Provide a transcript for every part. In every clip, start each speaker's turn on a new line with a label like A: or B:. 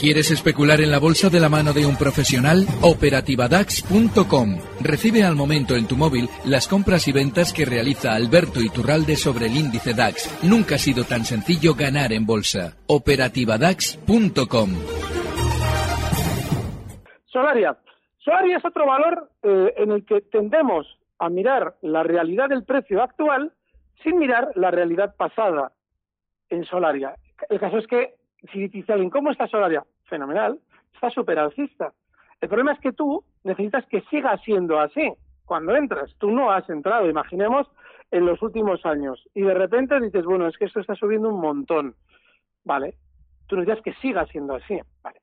A: ¿Quieres especular en la bolsa de la mano de un profesional? Operativadax.com. Recibe al momento en tu móvil las compras y ventas que realiza Alberto Iturralde sobre el índice DAX. Nunca ha sido tan sencillo ganar en bolsa. Operativadax.com.
B: Solaria. Solaria es otro valor eh, en el que tendemos a mirar la realidad del precio actual sin mirar la realidad pasada en Solaria. El caso es que si dicen, ¿cómo está Solaria? Fenomenal, está súper alcista. El problema es que tú necesitas que siga siendo así cuando entras. Tú no has entrado, imaginemos, en los últimos años. Y de repente dices, bueno, es que esto está subiendo un montón. Vale. Tú necesitas que siga siendo así. Vale.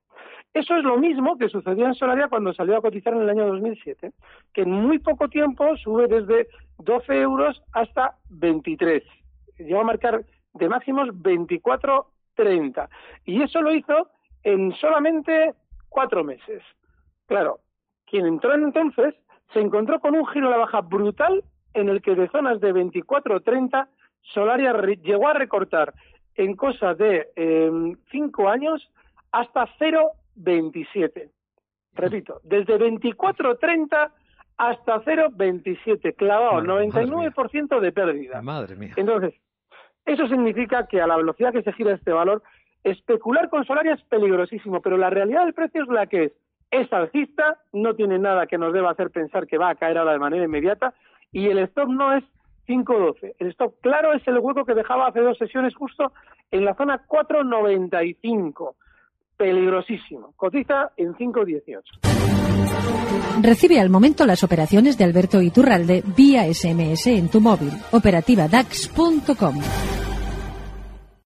B: Eso es lo mismo que sucedió en Solaria cuando salió a cotizar en el año 2007, que en muy poco tiempo sube desde 12 euros hasta 23. Llegó a marcar de máximos 24 30. Y eso lo hizo en solamente cuatro meses. Claro, quien entró entonces se encontró con un giro a la baja brutal en el que de zonas de 24 30 Solaria llegó a recortar en cosa de eh, cinco años hasta 0,27. Repito, desde 24.30 hasta 0,27, clavado, 99% de pérdida.
C: Madre mía.
B: Entonces, eso significa que a la velocidad que se gira este valor, especular con Solaria es peligrosísimo, pero la realidad del precio es la que es. Es alcista, no tiene nada que nos deba hacer pensar que va a caer ahora de manera inmediata y el stop no es 5.12. El stop claro es el hueco que dejaba hace dos sesiones justo en la zona 4.95. Peligrosísimo. Cotiza en 5.18.
D: Recibe al momento las operaciones de Alberto Iturralde vía SMS en tu móvil. Operativa DAX.com.